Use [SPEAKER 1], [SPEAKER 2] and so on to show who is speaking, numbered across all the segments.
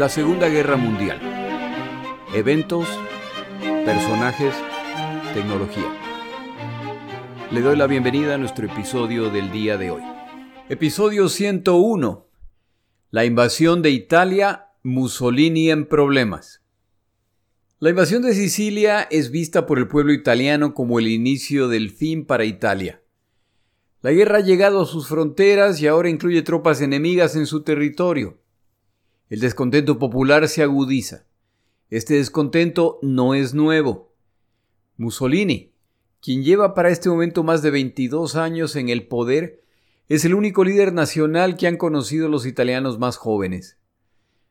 [SPEAKER 1] La Segunda Guerra Mundial. Eventos, personajes, tecnología. Le doy la bienvenida a nuestro episodio del día de hoy. Episodio 101. La invasión de Italia, Mussolini en problemas. La invasión de Sicilia es vista por el pueblo italiano como el inicio del fin para Italia. La guerra ha llegado a sus fronteras y ahora incluye tropas enemigas en su territorio. El descontento popular se agudiza. Este descontento no es nuevo. Mussolini, quien lleva para este momento más de 22 años en el poder, es el único líder nacional que han conocido los italianos más jóvenes.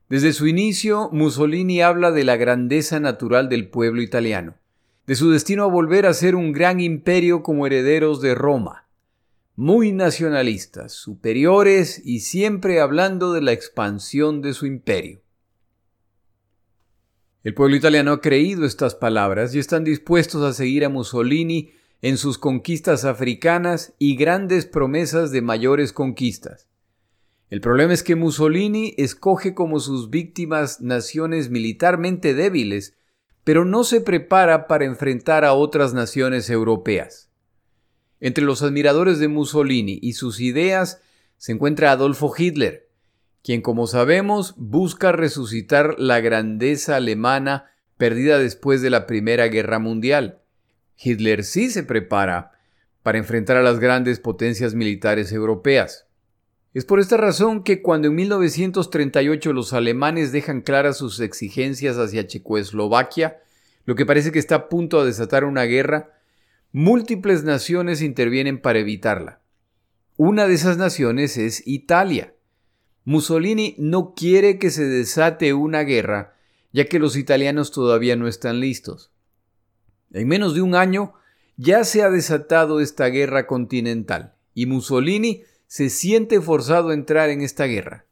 [SPEAKER 1] Desde su inicio, Mussolini habla de la grandeza natural del pueblo italiano, de su destino a volver a ser un gran imperio como herederos de Roma muy nacionalistas, superiores y siempre hablando de la expansión de su imperio. El pueblo italiano ha creído estas palabras y están dispuestos a seguir a Mussolini en sus conquistas africanas y grandes promesas de mayores conquistas. El problema es que Mussolini escoge como sus víctimas naciones militarmente débiles, pero no se prepara para enfrentar a otras naciones europeas. Entre los admiradores de Mussolini y sus ideas se encuentra Adolfo Hitler, quien como sabemos busca resucitar la grandeza alemana perdida después de la Primera Guerra Mundial. Hitler sí se prepara para enfrentar a las grandes potencias militares europeas. Es por esta razón que cuando en 1938 los alemanes dejan claras sus exigencias hacia Checoslovaquia, lo que parece que está a punto de desatar una guerra, Múltiples naciones intervienen para evitarla. Una de esas naciones es Italia. Mussolini no quiere que se desate una guerra, ya que los italianos todavía no están listos. En menos de un año ya se ha desatado esta guerra continental y Mussolini se siente forzado a entrar en esta guerra.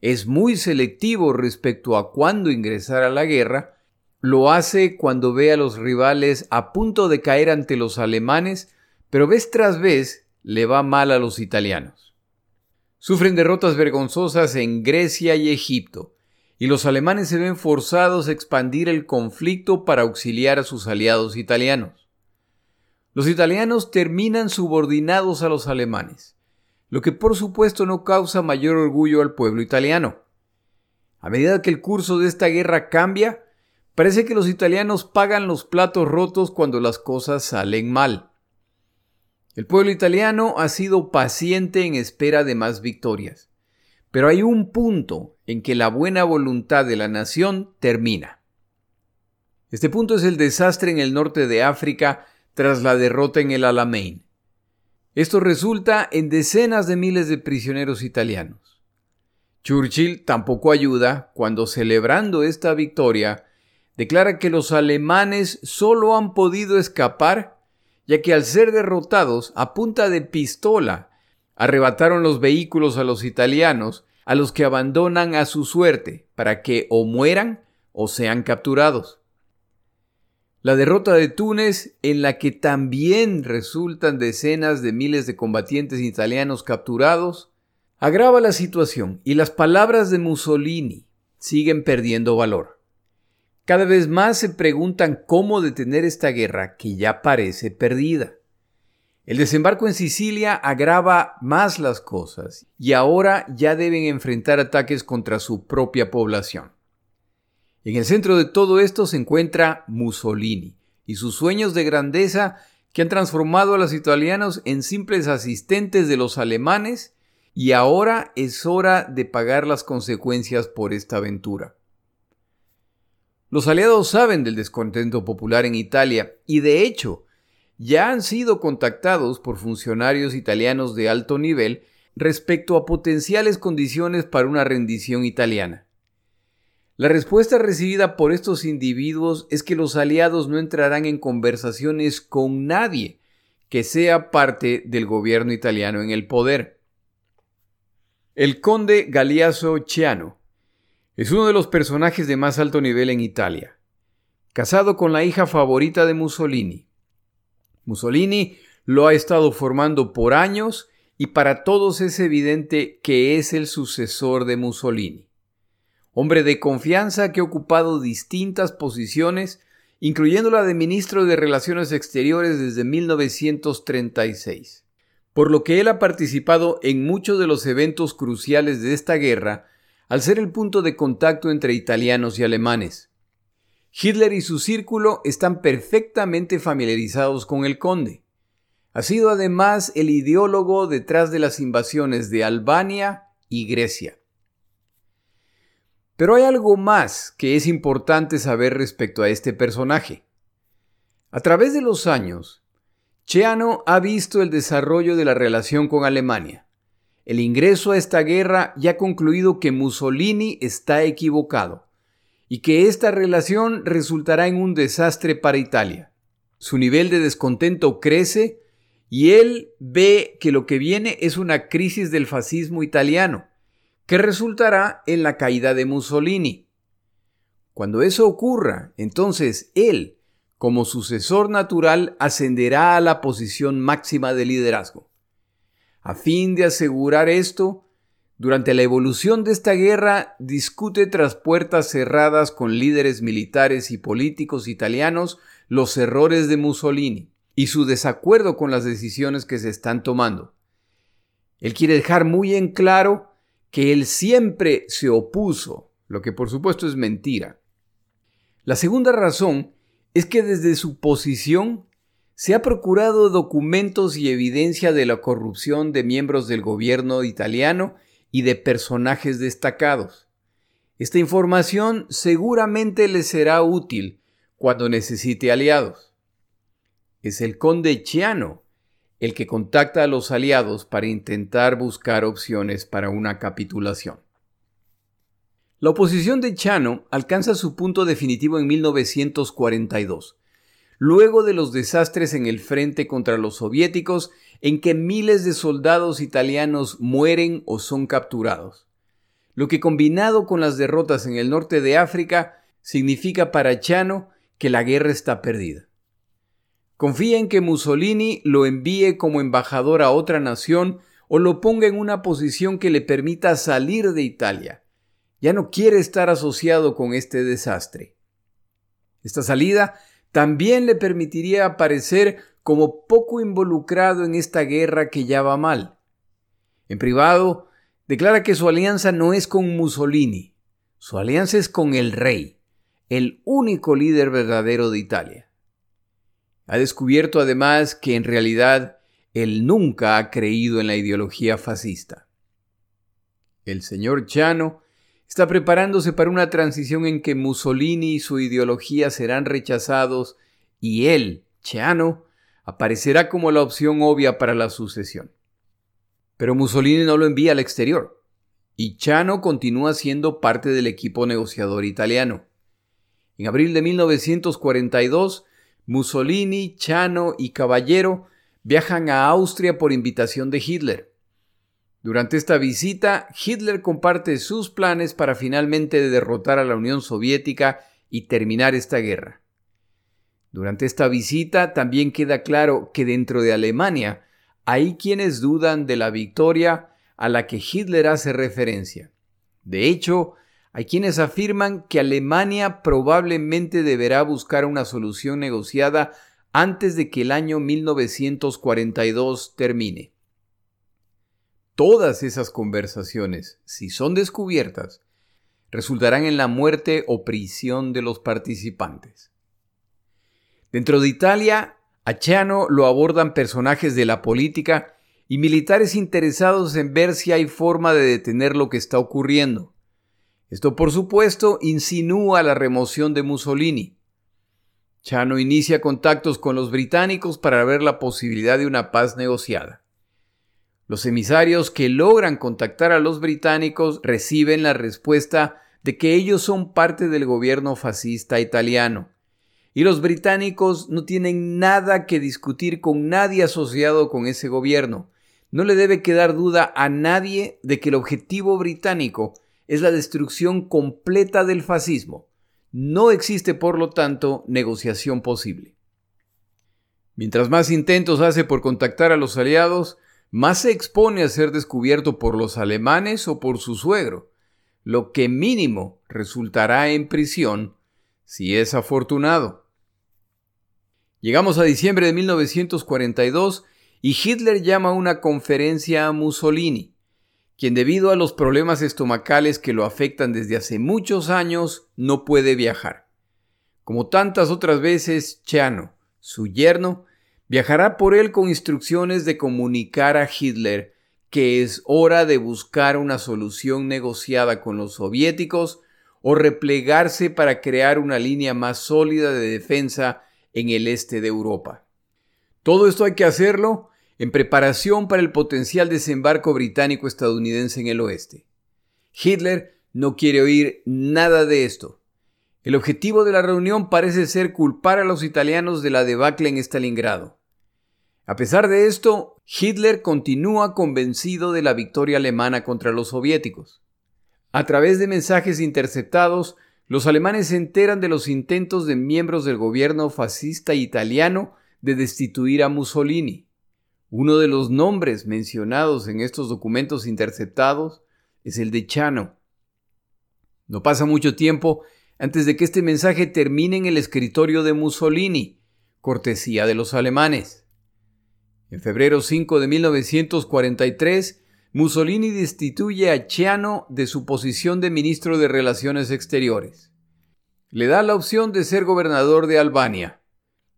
[SPEAKER 1] Es muy selectivo respecto a cuándo ingresar a la guerra lo hace cuando ve a los rivales a punto de caer ante los alemanes, pero vez tras vez le va mal a los italianos. Sufren derrotas vergonzosas en Grecia y Egipto, y los alemanes se ven forzados a expandir el conflicto para auxiliar a sus aliados italianos. Los italianos terminan subordinados a los alemanes, lo que por supuesto no causa mayor orgullo al pueblo italiano. A medida que el curso de esta guerra cambia, Parece que los italianos pagan los platos rotos cuando las cosas salen mal. El pueblo italiano ha sido paciente en espera de más victorias, pero hay un punto en que la buena voluntad de la nación termina. Este punto es el desastre en el norte de África tras la derrota en el Alamein. Esto resulta en decenas de miles de prisioneros italianos. Churchill tampoco ayuda cuando celebrando esta victoria declara que los alemanes solo han podido escapar ya que al ser derrotados a punta de pistola arrebataron los vehículos a los italianos, a los que abandonan a su suerte, para que o mueran o sean capturados. La derrota de Túnez, en la que también resultan decenas de miles de combatientes italianos capturados, agrava la situación y las palabras de Mussolini siguen perdiendo valor. Cada vez más se preguntan cómo detener esta guerra que ya parece perdida. El desembarco en Sicilia agrava más las cosas y ahora ya deben enfrentar ataques contra su propia población. En el centro de todo esto se encuentra Mussolini y sus sueños de grandeza que han transformado a los italianos en simples asistentes de los alemanes y ahora es hora de pagar las consecuencias por esta aventura. Los aliados saben del descontento popular en Italia y de hecho ya han sido contactados por funcionarios italianos de alto nivel respecto a potenciales condiciones para una rendición italiana. La respuesta recibida por estos individuos es que los aliados no entrarán en conversaciones con nadie que sea parte del gobierno italiano en el poder. El conde Galeazzo Ciano es uno de los personajes de más alto nivel en Italia. Casado con la hija favorita de Mussolini. Mussolini lo ha estado formando por años y para todos es evidente que es el sucesor de Mussolini. hombre de confianza que ha ocupado distintas posiciones, incluyendo la de ministro de Relaciones Exteriores desde 1936. Por lo que él ha participado en muchos de los eventos cruciales de esta guerra, al ser el punto de contacto entre italianos y alemanes. Hitler y su círculo están perfectamente familiarizados con el conde. Ha sido además el ideólogo detrás de las invasiones de Albania y Grecia. Pero hay algo más que es importante saber respecto a este personaje. A través de los años, Cheano ha visto el desarrollo de la relación con Alemania. El ingreso a esta guerra ya ha concluido que Mussolini está equivocado y que esta relación resultará en un desastre para Italia. Su nivel de descontento crece y él ve que lo que viene es una crisis del fascismo italiano, que resultará en la caída de Mussolini. Cuando eso ocurra, entonces él, como sucesor natural, ascenderá a la posición máxima de liderazgo. A fin de asegurar esto, durante la evolución de esta guerra discute tras puertas cerradas con líderes militares y políticos italianos los errores de Mussolini y su desacuerdo con las decisiones que se están tomando. Él quiere dejar muy en claro que él siempre se opuso, lo que por supuesto es mentira. La segunda razón es que desde su posición se ha procurado documentos y evidencia de la corrupción de miembros del gobierno italiano y de personajes destacados. Esta información seguramente le será útil cuando necesite aliados. Es el conde Chiano el que contacta a los aliados para intentar buscar opciones para una capitulación. La oposición de Chano alcanza su punto definitivo en 1942, luego de los desastres en el frente contra los soviéticos en que miles de soldados italianos mueren o son capturados, lo que combinado con las derrotas en el norte de África significa para Chano que la guerra está perdida. Confía en que Mussolini lo envíe como embajador a otra nación o lo ponga en una posición que le permita salir de Italia. Ya no quiere estar asociado con este desastre. Esta salida también le permitiría aparecer como poco involucrado en esta guerra que ya va mal. En privado, declara que su alianza no es con Mussolini, su alianza es con el rey, el único líder verdadero de Italia. Ha descubierto además que en realidad él nunca ha creído en la ideología fascista. El señor Chano está preparándose para una transición en que Mussolini y su ideología serán rechazados y él, Chano, aparecerá como la opción obvia para la sucesión. Pero Mussolini no lo envía al exterior, y Chano continúa siendo parte del equipo negociador italiano. En abril de 1942, Mussolini, Chano y Caballero viajan a Austria por invitación de Hitler. Durante esta visita, Hitler comparte sus planes para finalmente derrotar a la Unión Soviética y terminar esta guerra. Durante esta visita también queda claro que dentro de Alemania hay quienes dudan de la victoria a la que Hitler hace referencia. De hecho, hay quienes afirman que Alemania probablemente deberá buscar una solución negociada antes de que el año 1942 termine. Todas esas conversaciones, si son descubiertas, resultarán en la muerte o prisión de los participantes. Dentro de Italia, a Chano lo abordan personajes de la política y militares interesados en ver si hay forma de detener lo que está ocurriendo. Esto, por supuesto, insinúa la remoción de Mussolini. Chano inicia contactos con los británicos para ver la posibilidad de una paz negociada. Los emisarios que logran contactar a los británicos reciben la respuesta de que ellos son parte del gobierno fascista italiano. Y los británicos no tienen nada que discutir con nadie asociado con ese gobierno. No le debe quedar duda a nadie de que el objetivo británico es la destrucción completa del fascismo. No existe, por lo tanto, negociación posible. Mientras más intentos hace por contactar a los aliados, más se expone a ser descubierto por los alemanes o por su suegro, lo que mínimo resultará en prisión si es afortunado. Llegamos a diciembre de 1942 y Hitler llama a una conferencia a Mussolini, quien debido a los problemas estomacales que lo afectan desde hace muchos años no puede viajar. Como tantas otras veces, Chano, su yerno, viajará por él con instrucciones de comunicar a Hitler que es hora de buscar una solución negociada con los soviéticos o replegarse para crear una línea más sólida de defensa en el este de Europa. Todo esto hay que hacerlo en preparación para el potencial desembarco británico-estadounidense en el oeste. Hitler no quiere oír nada de esto. El objetivo de la reunión parece ser culpar a los italianos de la debacle en Stalingrado. A pesar de esto, Hitler continúa convencido de la victoria alemana contra los soviéticos. A través de mensajes interceptados, los alemanes se enteran de los intentos de miembros del gobierno fascista italiano de destituir a Mussolini. Uno de los nombres mencionados en estos documentos interceptados es el de Chano. No pasa mucho tiempo antes de que este mensaje termine en el escritorio de Mussolini, cortesía de los alemanes. En febrero 5 de 1943, Mussolini destituye a Chano de su posición de ministro de Relaciones Exteriores. Le da la opción de ser gobernador de Albania.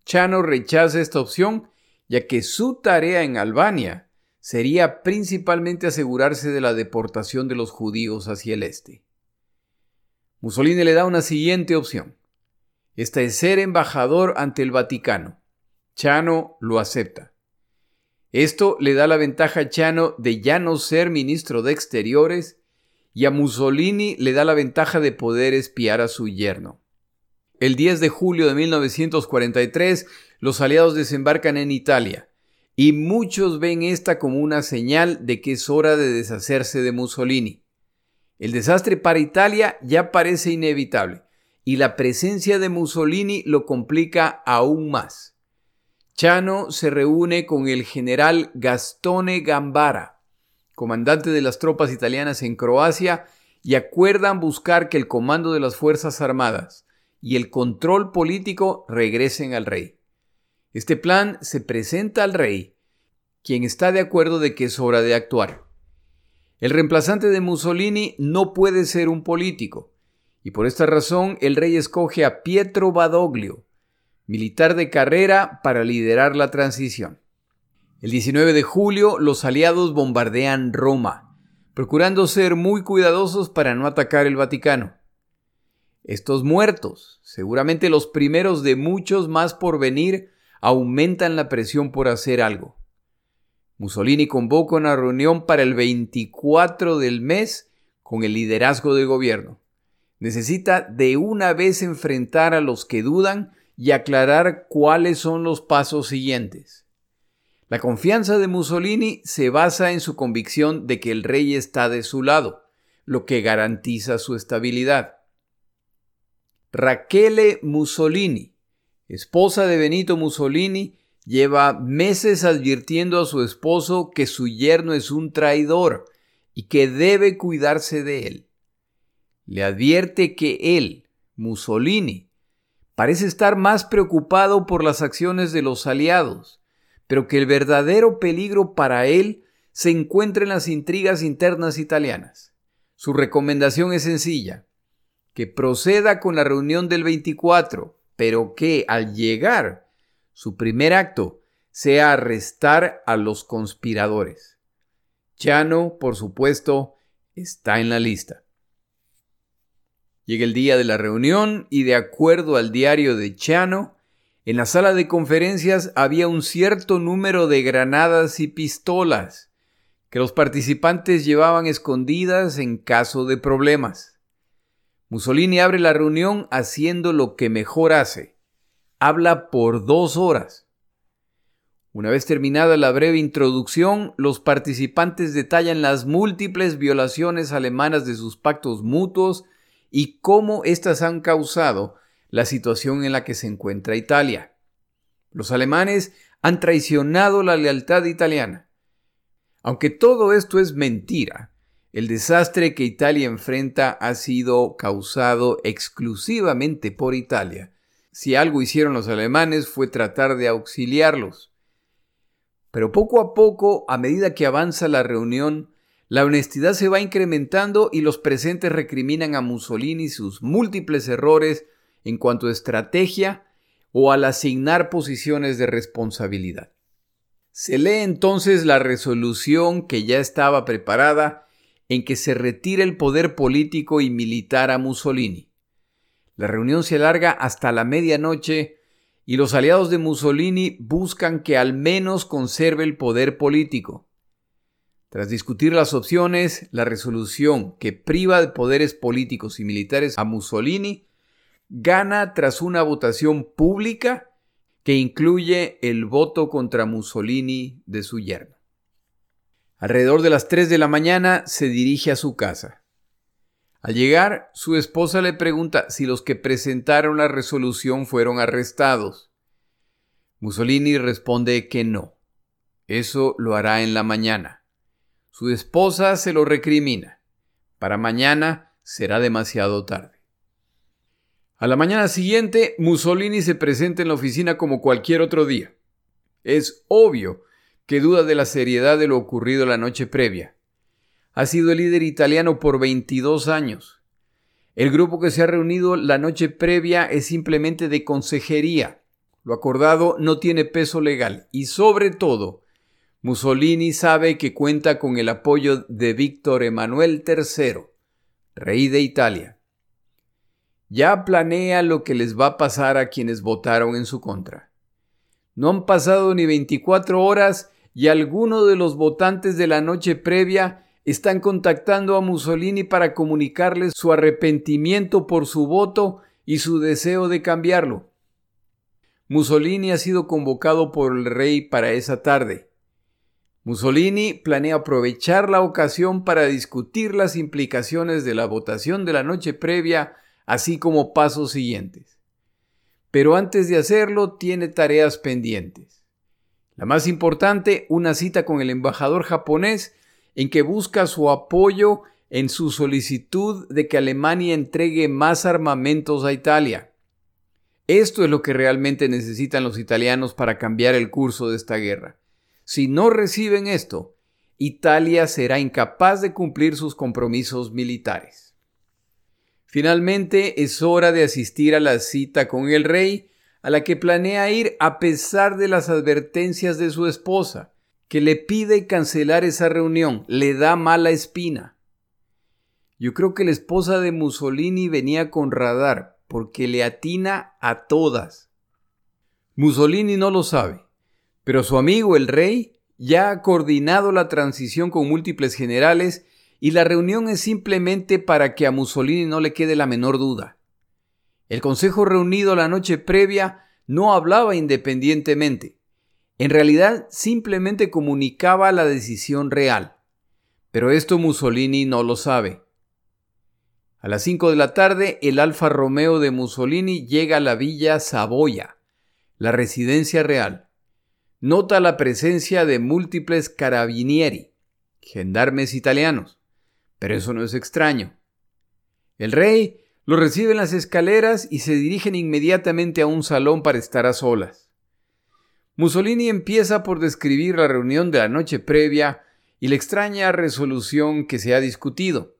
[SPEAKER 1] Chano rechaza esta opción ya que su tarea en Albania sería principalmente asegurarse de la deportación de los judíos hacia el este. Mussolini le da una siguiente opción. Esta es ser embajador ante el Vaticano. Chano lo acepta. Esto le da la ventaja a Chano de ya no ser ministro de Exteriores y a Mussolini le da la ventaja de poder espiar a su yerno. El 10 de julio de 1943, los aliados desembarcan en Italia, y muchos ven esta como una señal de que es hora de deshacerse de Mussolini. El desastre para Italia ya parece inevitable, y la presencia de Mussolini lo complica aún más. Chano se reúne con el general Gastone Gambara, comandante de las tropas italianas en Croacia, y acuerdan buscar que el comando de las Fuerzas Armadas y el control político regresen al rey. Este plan se presenta al rey, quien está de acuerdo de que es hora de actuar. El reemplazante de Mussolini no puede ser un político, y por esta razón el rey escoge a Pietro Badoglio, militar de carrera, para liderar la transición. El 19 de julio los aliados bombardean Roma, procurando ser muy cuidadosos para no atacar el Vaticano. Estos muertos, seguramente los primeros de muchos más por venir, aumentan la presión por hacer algo. Mussolini convoca una reunión para el 24 del mes con el liderazgo del gobierno. Necesita de una vez enfrentar a los que dudan y aclarar cuáles son los pasos siguientes. La confianza de Mussolini se basa en su convicción de que el rey está de su lado, lo que garantiza su estabilidad. Rachele Mussolini esposa de Benito Mussolini, lleva meses advirtiendo a su esposo que su yerno es un traidor y que debe cuidarse de él. Le advierte que él, Mussolini, parece estar más preocupado por las acciones de los aliados, pero que el verdadero peligro para él se encuentra en las intrigas internas italianas. Su recomendación es sencilla, que proceda con la reunión del 24, pero que al llegar su primer acto sea arrestar a los conspiradores. Chano, por supuesto, está en la lista. Llega el día de la reunión y de acuerdo al diario de Chano, en la sala de conferencias había un cierto número de granadas y pistolas que los participantes llevaban escondidas en caso de problemas. Mussolini abre la reunión haciendo lo que mejor hace. Habla por dos horas. Una vez terminada la breve introducción, los participantes detallan las múltiples violaciones alemanas de sus pactos mutuos y cómo éstas han causado la situación en la que se encuentra Italia. Los alemanes han traicionado la lealtad italiana. Aunque todo esto es mentira, el desastre que Italia enfrenta ha sido causado exclusivamente por Italia. Si algo hicieron los alemanes fue tratar de auxiliarlos. Pero poco a poco, a medida que avanza la reunión, la honestidad se va incrementando y los presentes recriminan a Mussolini sus múltiples errores en cuanto a estrategia o al asignar posiciones de responsabilidad. Se lee entonces la resolución que ya estaba preparada en que se retire el poder político y militar a Mussolini. La reunión se alarga hasta la medianoche y los aliados de Mussolini buscan que al menos conserve el poder político. Tras discutir las opciones, la resolución que priva de poderes políticos y militares a Mussolini gana tras una votación pública que incluye el voto contra Mussolini de su yerno. Alrededor de las 3 de la mañana se dirige a su casa. Al llegar, su esposa le pregunta si los que presentaron la resolución fueron arrestados. Mussolini responde que no. Eso lo hará en la mañana. Su esposa se lo recrimina. Para mañana será demasiado tarde. A la mañana siguiente, Mussolini se presenta en la oficina como cualquier otro día. Es obvio que duda de la seriedad de lo ocurrido la noche previa. Ha sido el líder italiano por 22 años. El grupo que se ha reunido la noche previa es simplemente de consejería. Lo acordado no tiene peso legal y sobre todo, Mussolini sabe que cuenta con el apoyo de Víctor Emanuel III, rey de Italia. Ya planea lo que les va a pasar a quienes votaron en su contra. No han pasado ni 24 horas y algunos de los votantes de la noche previa están contactando a Mussolini para comunicarles su arrepentimiento por su voto y su deseo de cambiarlo. Mussolini ha sido convocado por el rey para esa tarde. Mussolini planea aprovechar la ocasión para discutir las implicaciones de la votación de la noche previa, así como pasos siguientes. Pero antes de hacerlo tiene tareas pendientes. La más importante, una cita con el embajador japonés en que busca su apoyo en su solicitud de que Alemania entregue más armamentos a Italia. Esto es lo que realmente necesitan los italianos para cambiar el curso de esta guerra. Si no reciben esto, Italia será incapaz de cumplir sus compromisos militares. Finalmente es hora de asistir a la cita con el rey a la que planea ir a pesar de las advertencias de su esposa, que le pide cancelar esa reunión, le da mala espina. Yo creo que la esposa de Mussolini venía con radar, porque le atina a todas. Mussolini no lo sabe, pero su amigo el rey ya ha coordinado la transición con múltiples generales y la reunión es simplemente para que a Mussolini no le quede la menor duda. El Consejo reunido la noche previa no hablaba independientemente. En realidad simplemente comunicaba la decisión real. Pero esto Mussolini no lo sabe. A las 5 de la tarde, el Alfa Romeo de Mussolini llega a la villa Saboya, la residencia real. Nota la presencia de múltiples carabinieri, gendarmes italianos. Pero eso no es extraño. El rey lo reciben las escaleras y se dirigen inmediatamente a un salón para estar a solas. Mussolini empieza por describir la reunión de la noche previa y la extraña resolución que se ha discutido.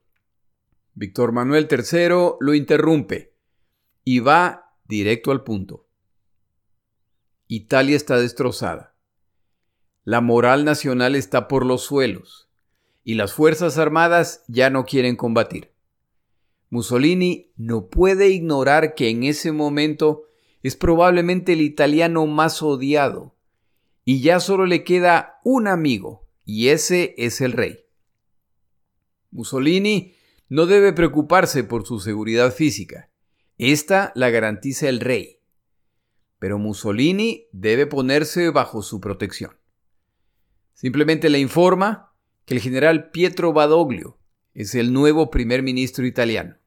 [SPEAKER 1] Víctor Manuel III lo interrumpe y va directo al punto. Italia está destrozada. La moral nacional está por los suelos y las Fuerzas Armadas ya no quieren combatir. Mussolini no puede ignorar que en ese momento es probablemente el italiano más odiado y ya solo le queda un amigo y ese es el rey. Mussolini no debe preocuparse por su seguridad física. Esta la garantiza el rey. Pero Mussolini debe ponerse bajo su protección. Simplemente le informa que el general Pietro Badoglio es el nuevo primer ministro italiano.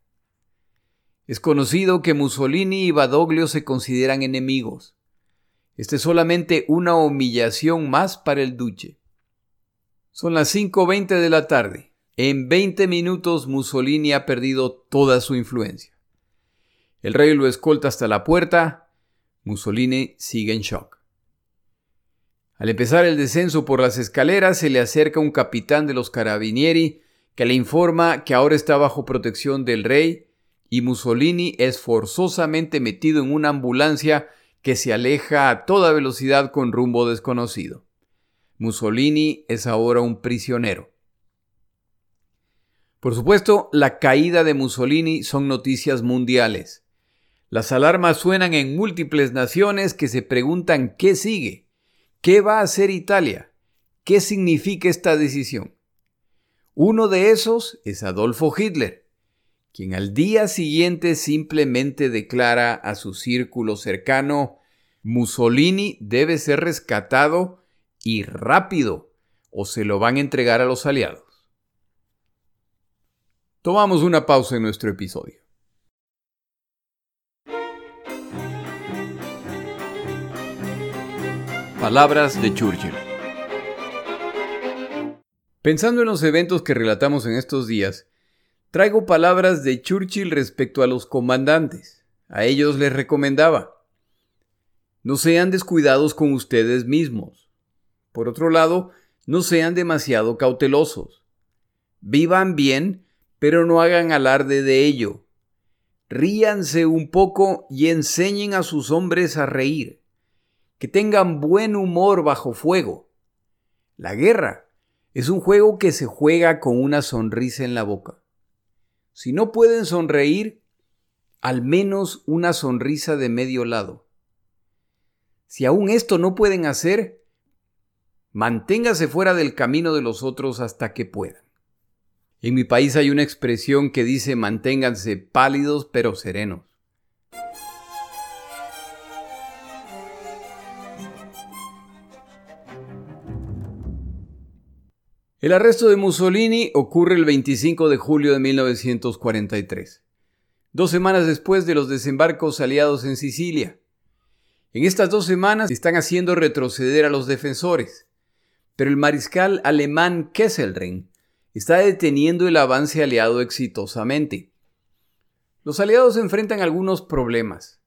[SPEAKER 1] Es conocido que Mussolini y Badoglio se consideran enemigos. Este es solamente una humillación más para el duce. Son las 5.20 de la tarde En 20 minutos Mussolini ha perdido toda su influencia. El rey lo escolta hasta la puerta. Mussolini sigue en shock. Al empezar el descenso por las escaleras se le acerca un capitán de los carabinieri que le informa que ahora está bajo protección del rey y Mussolini es forzosamente metido en una ambulancia que se aleja a toda velocidad con rumbo desconocido. Mussolini es ahora un prisionero. Por supuesto, la caída de Mussolini son noticias mundiales. Las alarmas suenan en múltiples naciones que se preguntan qué sigue, qué va a hacer Italia, qué significa esta decisión. Uno de esos es Adolfo Hitler, quien al día siguiente simplemente declara a su círculo cercano Mussolini debe ser rescatado y rápido o se lo van a entregar a los aliados. Tomamos una pausa en nuestro episodio. Palabras de Churchill. Pensando en los eventos que relatamos en estos días, traigo palabras de Churchill respecto a los comandantes. A ellos les recomendaba, no sean descuidados con ustedes mismos. Por otro lado, no sean demasiado cautelosos. Vivan bien, pero no hagan alarde de ello. Ríanse un poco y enseñen a sus hombres a reír que tengan buen humor bajo fuego. La guerra es un juego que se juega con una sonrisa en la boca. Si no pueden sonreír, al menos una sonrisa de medio lado. Si aún esto no pueden hacer, manténgase fuera del camino de los otros hasta que puedan. En mi país hay una expresión que dice manténganse pálidos pero serenos. El arresto de Mussolini ocurre el 25 de julio de 1943, dos semanas después de los desembarcos aliados en Sicilia. En estas dos semanas están haciendo retroceder a los defensores, pero el mariscal alemán Kesselring está deteniendo el avance aliado exitosamente. Los aliados enfrentan algunos problemas.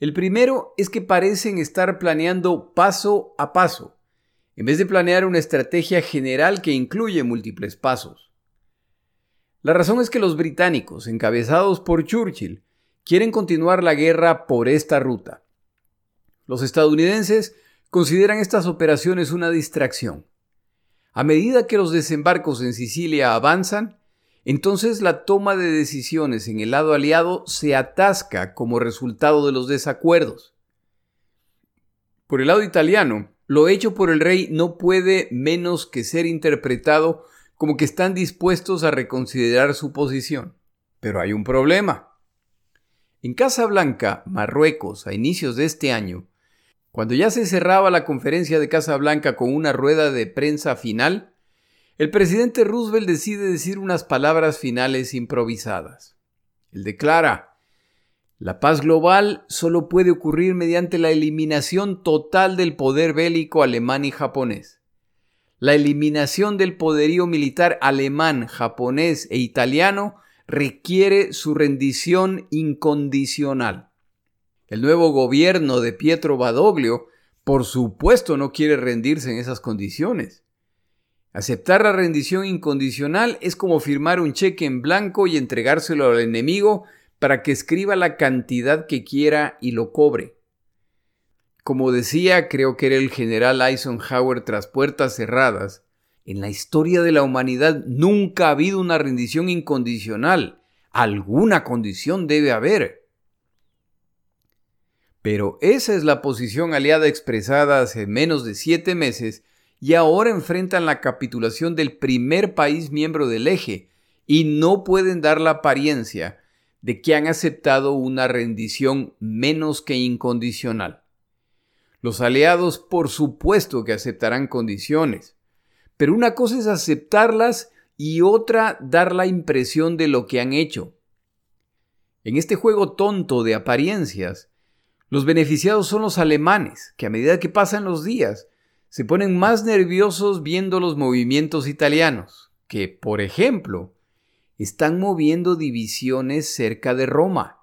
[SPEAKER 1] El primero es que parecen estar planeando paso a paso en vez de planear una estrategia general que incluye múltiples pasos. La razón es que los británicos, encabezados por Churchill, quieren continuar la guerra por esta ruta. Los estadounidenses consideran estas operaciones una distracción. A medida que los desembarcos en Sicilia avanzan, entonces la toma de decisiones en el lado aliado se atasca como resultado de los desacuerdos. Por el lado italiano, lo hecho por el rey no puede menos que ser interpretado como que están dispuestos a reconsiderar su posición. Pero hay un problema. En Casablanca, Marruecos, a inicios de este año, cuando ya se cerraba la conferencia de Casablanca con una rueda de prensa final, el presidente Roosevelt decide decir unas palabras finales improvisadas. Él declara, la paz global solo puede ocurrir mediante la eliminación total del poder bélico alemán y japonés. La eliminación del poderío militar alemán, japonés e italiano requiere su rendición incondicional. El nuevo gobierno de Pietro Badoglio, por supuesto, no quiere rendirse en esas condiciones. Aceptar la rendición incondicional es como firmar un cheque en blanco y entregárselo al enemigo para que escriba la cantidad que quiera y lo cobre. Como decía, creo que era el general Eisenhower tras puertas cerradas, en la historia de la humanidad nunca ha habido una rendición incondicional. Alguna condición debe haber. Pero esa es la posición aliada expresada hace menos de siete meses y ahora enfrentan la capitulación del primer país miembro del eje y no pueden dar la apariencia de que han aceptado una rendición menos que incondicional. Los aliados por supuesto que aceptarán condiciones, pero una cosa es aceptarlas y otra dar la impresión de lo que han hecho. En este juego tonto de apariencias, los beneficiados son los alemanes, que a medida que pasan los días, se ponen más nerviosos viendo los movimientos italianos, que, por ejemplo, están moviendo divisiones cerca de Roma.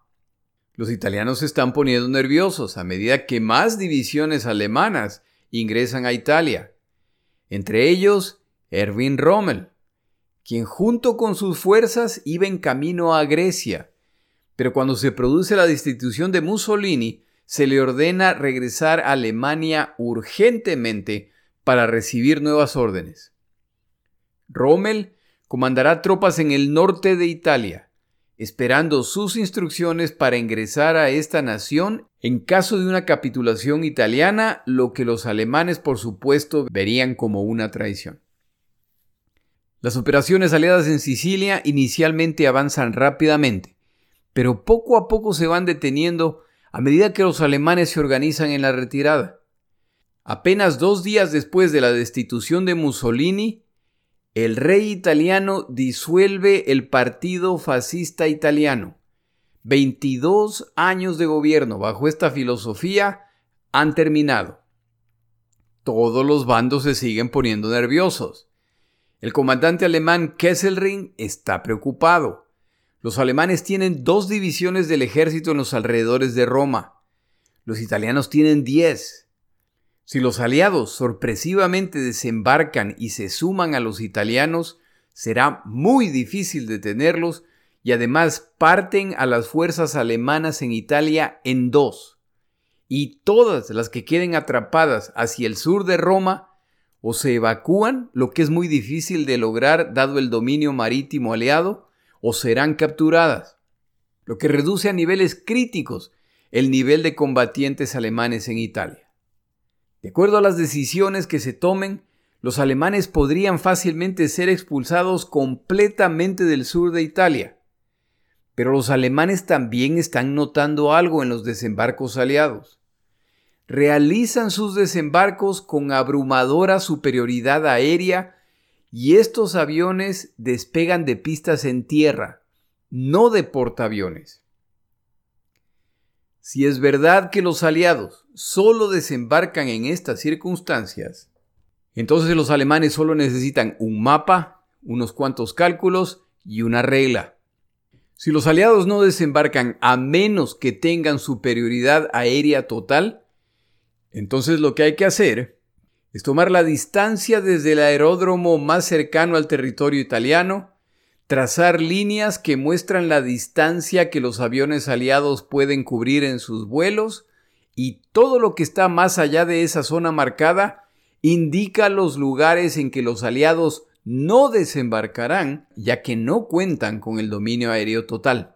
[SPEAKER 1] Los italianos se están poniendo nerviosos a medida que más divisiones alemanas ingresan a Italia. Entre ellos, Erwin Rommel, quien junto con sus fuerzas iba en camino a Grecia. Pero cuando se produce la destitución de Mussolini, se le ordena regresar a Alemania urgentemente para recibir nuevas órdenes. Rommel comandará tropas en el norte de Italia, esperando sus instrucciones para ingresar a esta nación en caso de una capitulación italiana, lo que los alemanes por supuesto verían como una traición. Las operaciones aliadas en Sicilia inicialmente avanzan rápidamente, pero poco a poco se van deteniendo a medida que los alemanes se organizan en la retirada. Apenas dos días después de la destitución de Mussolini, el rey italiano disuelve el Partido Fascista Italiano. 22 años de gobierno bajo esta filosofía han terminado. Todos los bandos se siguen poniendo nerviosos. El comandante alemán Kesselring está preocupado. Los alemanes tienen dos divisiones del ejército en los alrededores de Roma. Los italianos tienen diez. Si los aliados sorpresivamente desembarcan y se suman a los italianos, será muy difícil detenerlos y además parten a las fuerzas alemanas en Italia en dos. Y todas las que queden atrapadas hacia el sur de Roma o se evacúan, lo que es muy difícil de lograr dado el dominio marítimo aliado, o serán capturadas, lo que reduce a niveles críticos el nivel de combatientes alemanes en Italia. De acuerdo a las decisiones que se tomen, los alemanes podrían fácilmente ser expulsados completamente del sur de Italia. Pero los alemanes también están notando algo en los desembarcos aliados. Realizan sus desembarcos con abrumadora superioridad aérea y estos aviones despegan de pistas en tierra, no de portaaviones. Si es verdad que los aliados solo desembarcan en estas circunstancias, entonces los alemanes solo necesitan un mapa, unos cuantos cálculos y una regla. Si los aliados no desembarcan a menos que tengan superioridad aérea total, entonces lo que hay que hacer es tomar la distancia desde el aeródromo más cercano al territorio italiano, trazar líneas que muestran la distancia que los aviones aliados pueden cubrir en sus vuelos y todo lo que está más allá de esa zona marcada indica los lugares en que los aliados no desembarcarán ya que no cuentan con el dominio aéreo total.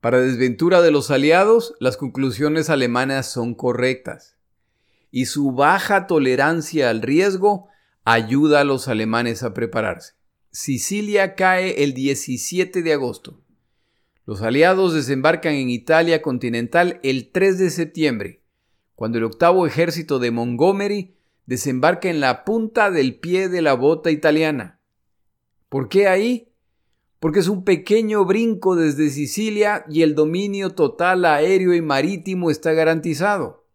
[SPEAKER 1] Para desventura de los aliados, las conclusiones alemanas son correctas y su baja tolerancia al riesgo ayuda a los alemanes a prepararse. Sicilia cae el 17 de agosto. Los aliados desembarcan en Italia continental el 3 de septiembre, cuando el octavo ejército de Montgomery desembarca en la punta del pie de la bota italiana. ¿Por qué ahí? Porque es un pequeño brinco desde Sicilia y el dominio total aéreo y marítimo está garantizado.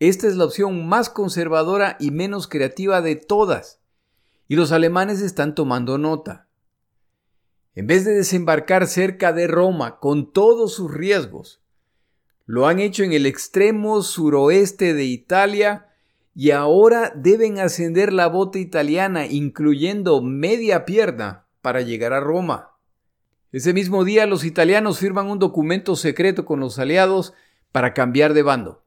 [SPEAKER 1] Esta es la opción más conservadora y menos creativa de todas, y los alemanes están tomando nota. En vez de desembarcar cerca de Roma con todos sus riesgos, lo han hecho en el extremo suroeste de Italia y ahora deben ascender la bota italiana incluyendo media pierna para llegar a Roma. Ese mismo día los italianos firman un documento secreto con los aliados para cambiar de bando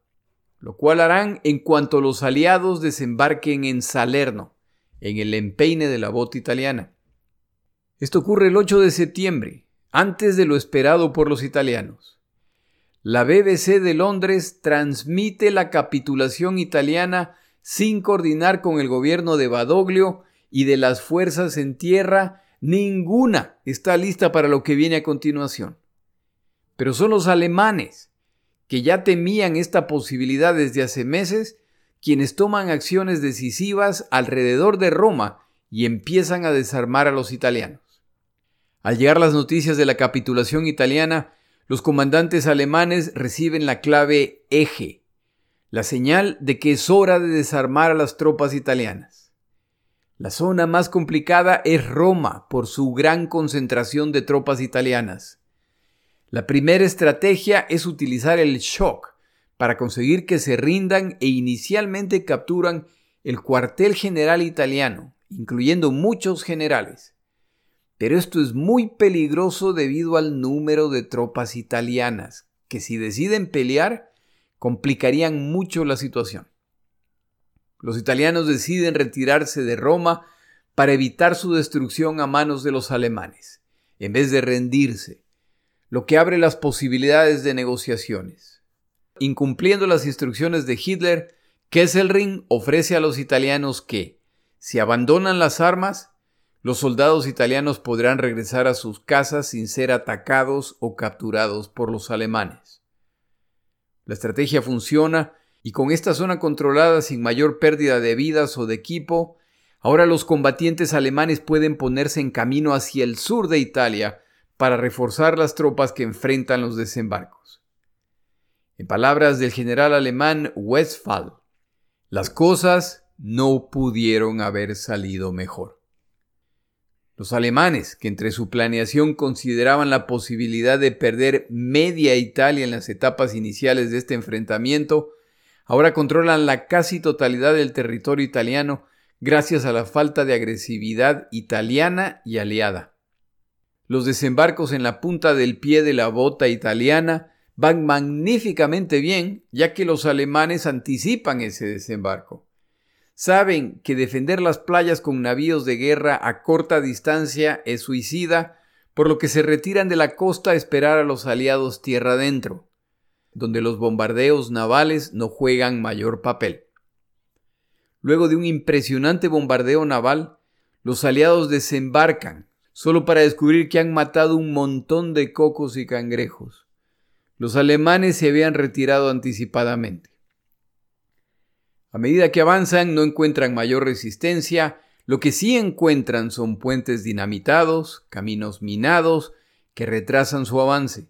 [SPEAKER 1] lo cual harán en cuanto los aliados desembarquen en Salerno, en el empeine de la bota italiana. Esto ocurre el 8 de septiembre, antes de lo esperado por los italianos. La BBC de Londres transmite la capitulación italiana sin coordinar con el gobierno de Badoglio y de las fuerzas en tierra, ninguna está lista para lo que viene a continuación. Pero son los alemanes que ya temían esta posibilidad desde hace meses, quienes toman acciones decisivas alrededor de Roma y empiezan a desarmar a los italianos. Al llegar las noticias de la capitulación italiana, los comandantes alemanes reciben la clave eje, la señal de que es hora de desarmar a las tropas italianas. La zona más complicada es Roma por su gran concentración de tropas italianas. La primera estrategia es utilizar el shock para conseguir que se rindan e inicialmente capturan el cuartel general italiano, incluyendo muchos generales. Pero esto es muy peligroso debido al número de tropas italianas, que si deciden pelear, complicarían mucho la situación. Los italianos deciden retirarse de Roma para evitar su destrucción a manos de los alemanes, en vez de rendirse, lo que abre las posibilidades de negociaciones. Incumpliendo las instrucciones de Hitler, Kesselring ofrece a los italianos que, si abandonan las armas, los soldados italianos podrán regresar a sus casas sin ser atacados o capturados por los alemanes. La estrategia funciona y con esta zona controlada sin mayor pérdida de vidas o de equipo, ahora los combatientes alemanes pueden ponerse en camino hacia el sur de Italia para reforzar las tropas que enfrentan los desembarcos. En palabras del general alemán Westphal, las cosas no pudieron haber salido mejor. Los alemanes, que entre su planeación consideraban la posibilidad de perder media Italia en las etapas iniciales de este enfrentamiento, ahora controlan la casi totalidad del territorio italiano gracias a la falta de agresividad italiana y aliada. Los desembarcos en la punta del pie de la bota italiana van magníficamente bien, ya que los alemanes anticipan ese desembarco. Saben que defender las playas con navíos de guerra a corta distancia es suicida, por lo que se retiran de la costa a esperar a los aliados tierra adentro donde los bombardeos navales no juegan mayor papel. Luego de un impresionante bombardeo naval, los aliados desembarcan, solo para descubrir que han matado un montón de cocos y cangrejos. Los alemanes se habían retirado anticipadamente. A medida que avanzan no encuentran mayor resistencia, lo que sí encuentran son puentes dinamitados, caminos minados, que retrasan su avance.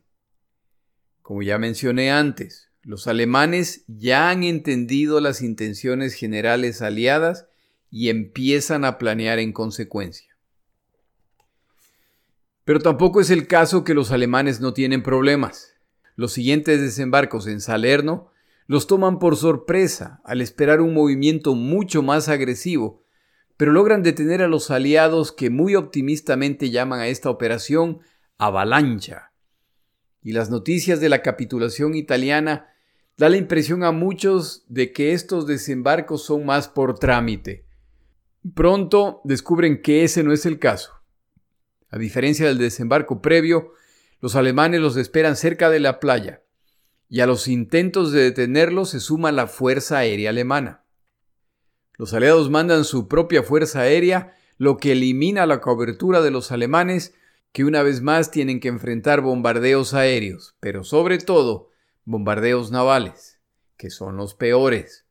[SPEAKER 1] Como ya mencioné antes, los alemanes ya han entendido las intenciones generales aliadas y empiezan a planear en consecuencia. Pero tampoco es el caso que los alemanes no tienen problemas. Los siguientes desembarcos en Salerno los toman por sorpresa al esperar un movimiento mucho más agresivo, pero logran detener a los aliados que muy optimistamente llaman a esta operación avalancha y las noticias de la capitulación italiana da la impresión a muchos de que estos desembarcos son más por trámite. Pronto descubren que ese no es el caso. A diferencia del desembarco previo, los alemanes los esperan cerca de la playa, y a los intentos de detenerlos se suma la Fuerza Aérea Alemana. Los aliados mandan su propia Fuerza Aérea, lo que elimina la cobertura de los alemanes que una vez más tienen que enfrentar bombardeos aéreos, pero sobre todo bombardeos navales, que son los peores.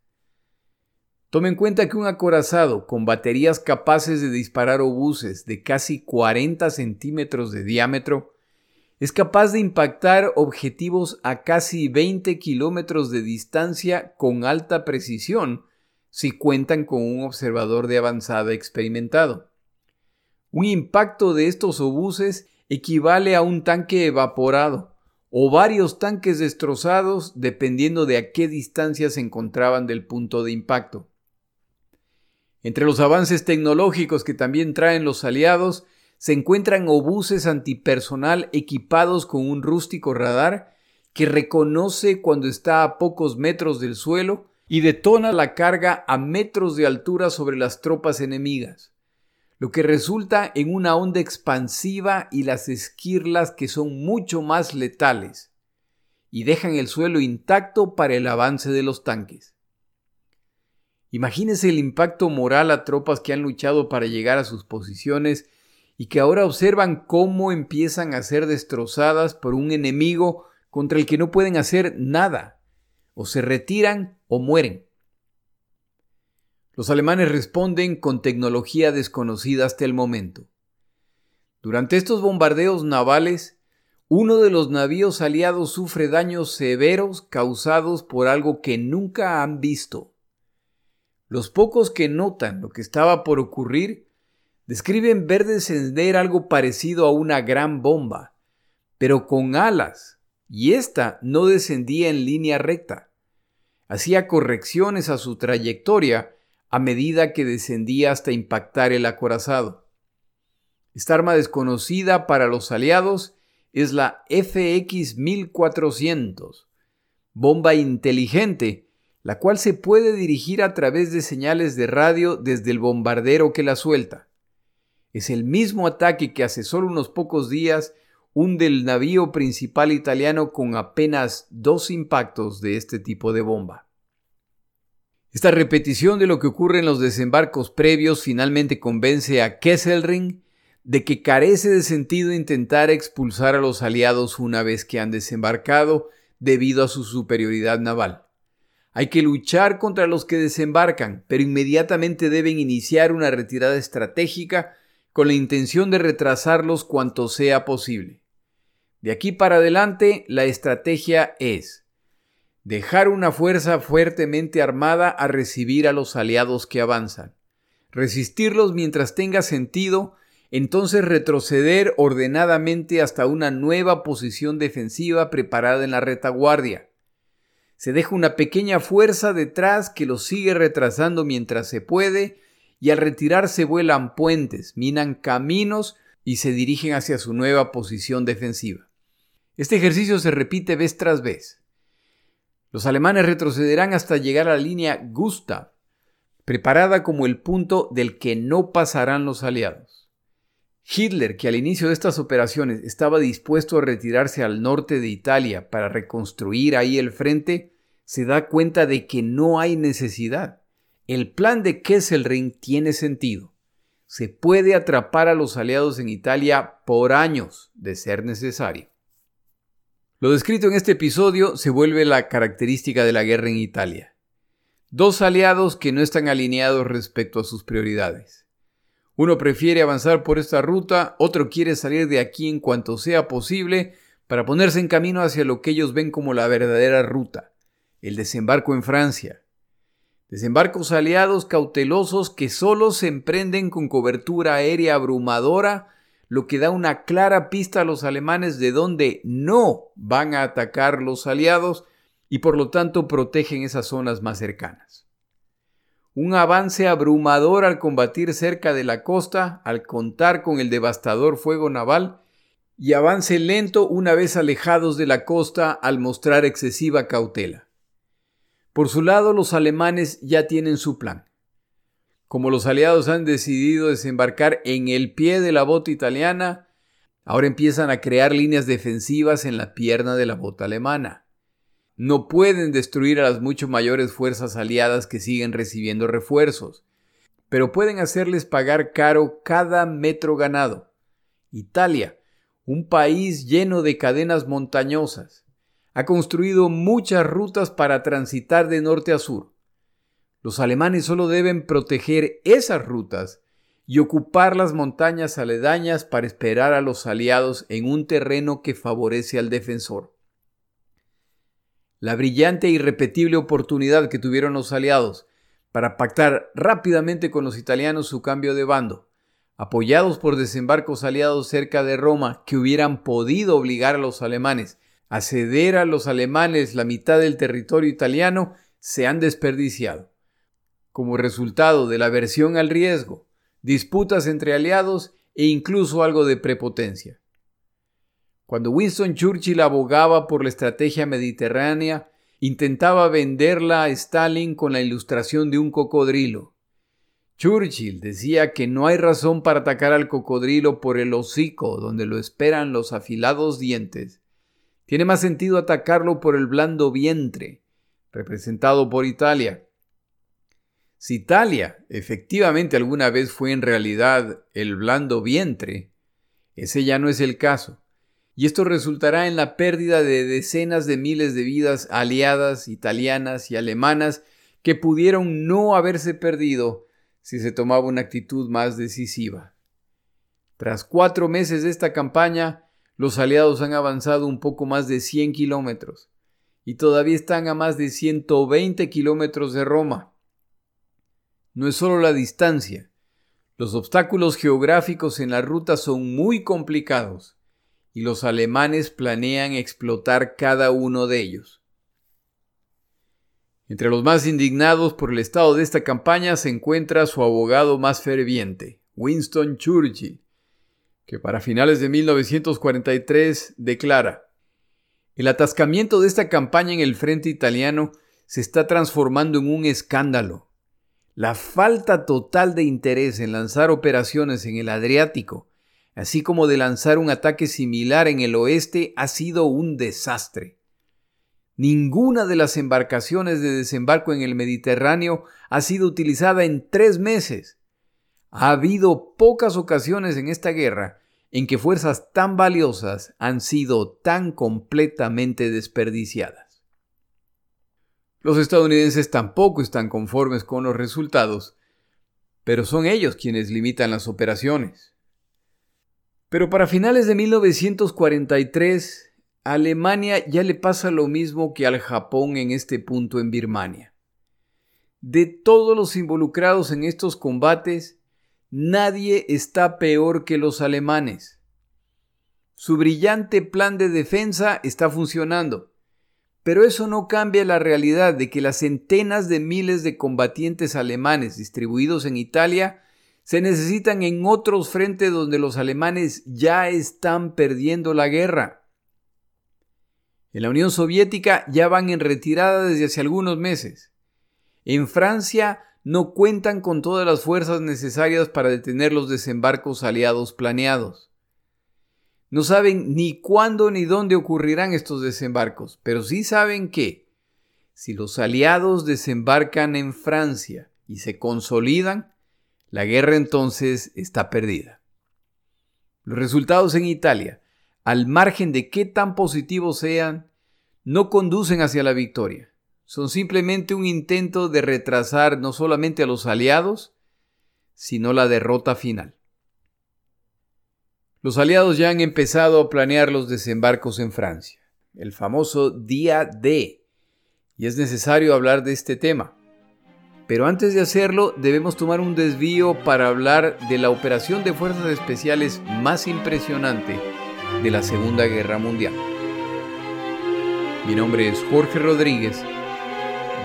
[SPEAKER 1] Tome en cuenta que un acorazado con baterías capaces de disparar obuses de casi 40 centímetros de diámetro es capaz de impactar objetivos a casi 20 kilómetros de distancia con alta precisión si cuentan con un observador de avanzada experimentado. Un impacto de estos obuses equivale a un tanque evaporado o varios tanques destrozados dependiendo de a qué distancia se encontraban del punto de impacto. Entre los avances tecnológicos que también traen los aliados se encuentran obuses antipersonal equipados con un rústico radar que reconoce cuando está a pocos metros del suelo y detona la carga a metros de altura sobre las tropas enemigas lo que resulta en una onda expansiva y las esquirlas que son mucho más letales y dejan el suelo intacto para el avance de los tanques. Imagínese el impacto moral a tropas que han luchado para llegar a sus posiciones y que ahora observan cómo empiezan a ser destrozadas por un enemigo contra el que no pueden hacer nada, o se retiran o mueren. Los alemanes responden con tecnología desconocida hasta el momento. Durante estos bombardeos navales, uno de los navíos aliados sufre daños severos causados por algo que nunca han visto. Los pocos que notan lo que estaba por ocurrir describen ver descender algo parecido a una gran bomba, pero con alas, y ésta no descendía en línea recta. Hacía correcciones a su trayectoria a medida que descendía hasta impactar el acorazado. Esta arma desconocida para los aliados es la FX-1400, bomba inteligente, la cual se puede dirigir a través de señales de radio desde el bombardero que la suelta. Es el mismo ataque que hace solo unos pocos días hunde el navío principal italiano con apenas dos impactos de este tipo de bomba. Esta repetición de lo que ocurre en los desembarcos previos finalmente convence a Kesselring de que carece de sentido intentar expulsar a los aliados una vez que han desembarcado debido a su superioridad naval. Hay que luchar contra los que desembarcan, pero inmediatamente deben iniciar una retirada estratégica con la intención de retrasarlos cuanto sea posible. De aquí para adelante, la estrategia es dejar una fuerza fuertemente armada a recibir a los aliados que avanzan, resistirlos mientras tenga sentido, entonces retroceder ordenadamente hasta una nueva posición defensiva preparada en la retaguardia. Se deja una pequeña fuerza detrás que los sigue retrasando mientras se puede, y al retirarse vuelan puentes, minan caminos y se dirigen hacia su nueva posición defensiva. Este ejercicio se repite vez tras vez. Los alemanes retrocederán hasta llegar a la línea Gustav, preparada como el punto del que no pasarán los aliados. Hitler, que al inicio de estas operaciones estaba dispuesto a retirarse al norte de Italia para reconstruir ahí el frente, se da cuenta de que no hay necesidad. El plan de Kesselring tiene sentido. Se puede atrapar a los aliados en Italia por años, de ser necesario. Lo descrito en este episodio se vuelve la característica de la guerra en Italia. Dos aliados que no están alineados respecto a sus prioridades. Uno prefiere avanzar por esta ruta, otro quiere salir de aquí en cuanto sea posible para ponerse en camino hacia lo que ellos ven como la verdadera ruta, el desembarco en Francia. Desembarcos aliados cautelosos que solo se emprenden con cobertura aérea abrumadora lo que da una clara pista a los alemanes de dónde no van a atacar los aliados y por lo tanto protegen esas zonas más cercanas. Un avance abrumador al combatir cerca de la costa, al contar con el devastador fuego naval, y avance lento una vez alejados de la costa al mostrar excesiva cautela. Por su lado, los alemanes ya tienen su plan. Como los aliados han decidido desembarcar en el pie de la bota italiana, ahora empiezan a crear líneas defensivas en la pierna de la bota alemana. No pueden destruir a las mucho mayores fuerzas aliadas que siguen recibiendo refuerzos, pero pueden hacerles pagar caro cada metro ganado. Italia, un país lleno de cadenas montañosas, ha construido muchas rutas para transitar de norte a sur los alemanes solo deben proteger esas rutas y ocupar las montañas aledañas para esperar a los aliados en un terreno que favorece al defensor. La brillante e irrepetible oportunidad que tuvieron los aliados para pactar rápidamente con los italianos su cambio de bando, apoyados por desembarcos aliados cerca de Roma que hubieran podido obligar a los alemanes a ceder a los alemanes la mitad del territorio italiano, se han desperdiciado como resultado de la aversión al riesgo, disputas entre aliados e incluso algo de prepotencia. Cuando Winston Churchill abogaba por la estrategia mediterránea, intentaba venderla a Stalin con la ilustración de un cocodrilo. Churchill decía que no hay razón para atacar al cocodrilo por el hocico donde lo esperan los afilados dientes. Tiene más sentido atacarlo por el blando vientre, representado por Italia, si Italia efectivamente alguna vez fue en realidad el blando vientre, ese ya no es el caso, y esto resultará en la pérdida de decenas de miles de vidas aliadas, italianas y alemanas que pudieron no haberse perdido si se tomaba una actitud más decisiva. Tras cuatro meses de esta campaña, los aliados han avanzado un poco más de 100 kilómetros y todavía están a más de 120 kilómetros de Roma. no es solo la distancia. Los obstáculos geográficos en la ruta son muy complicados y los alemanes planean explotar cada uno de ellos. Entre los más indignados por el estado de esta campaña se encuentra su abogado más ferviente, Winston Churchill, que para finales de 1943 declara, el atascamiento de esta campaña en el frente italiano se está transformando en un escándalo. La falta total de interés en lanzar operaciones en el Adriático, así como de lanzar un ataque similar en el oeste, ha sido un desastre. Ninguna de las embarcaciones de desembarco en el Mediterráneo ha sido utilizada en tres meses. Ha habido pocas ocasiones en esta guerra en que fuerzas tan valiosas han sido tan completamente desperdiciadas. Los estadounidenses tampoco están conformes con los resultados, pero son ellos quienes limitan las operaciones. Pero para finales de 1943, a Alemania ya le pasa lo mismo que al Japón en este punto en Birmania. De todos los involucrados en estos combates, nadie está peor que los alemanes. Su brillante plan de defensa está funcionando pero eso no cambia la realidad de que las centenas de miles de combatientes alemanes distribuidos en Italia se necesitan en otros frentes donde los alemanes ya están perdiendo la guerra. En la Unión Soviética ya van en retirada desde hace algunos meses. En Francia no cuentan con todas las fuerzas necesarias para detener los desembarcos aliados planeados. No saben ni cuándo ni dónde ocurrirán estos desembarcos, pero sí saben que si los aliados desembarcan en Francia y se consolidan, la guerra entonces está perdida. Los resultados en Italia, al margen de qué tan positivos sean, no conducen hacia la victoria. Son simplemente un intento de retrasar no solamente a los aliados, sino la derrota final. Los aliados ya han empezado a planear los desembarcos en Francia, el famoso día D, y es necesario hablar de este tema. Pero antes de hacerlo, debemos tomar un desvío para hablar de la operación de fuerzas especiales más impresionante de la Segunda Guerra Mundial. Mi nombre es Jorge Rodríguez.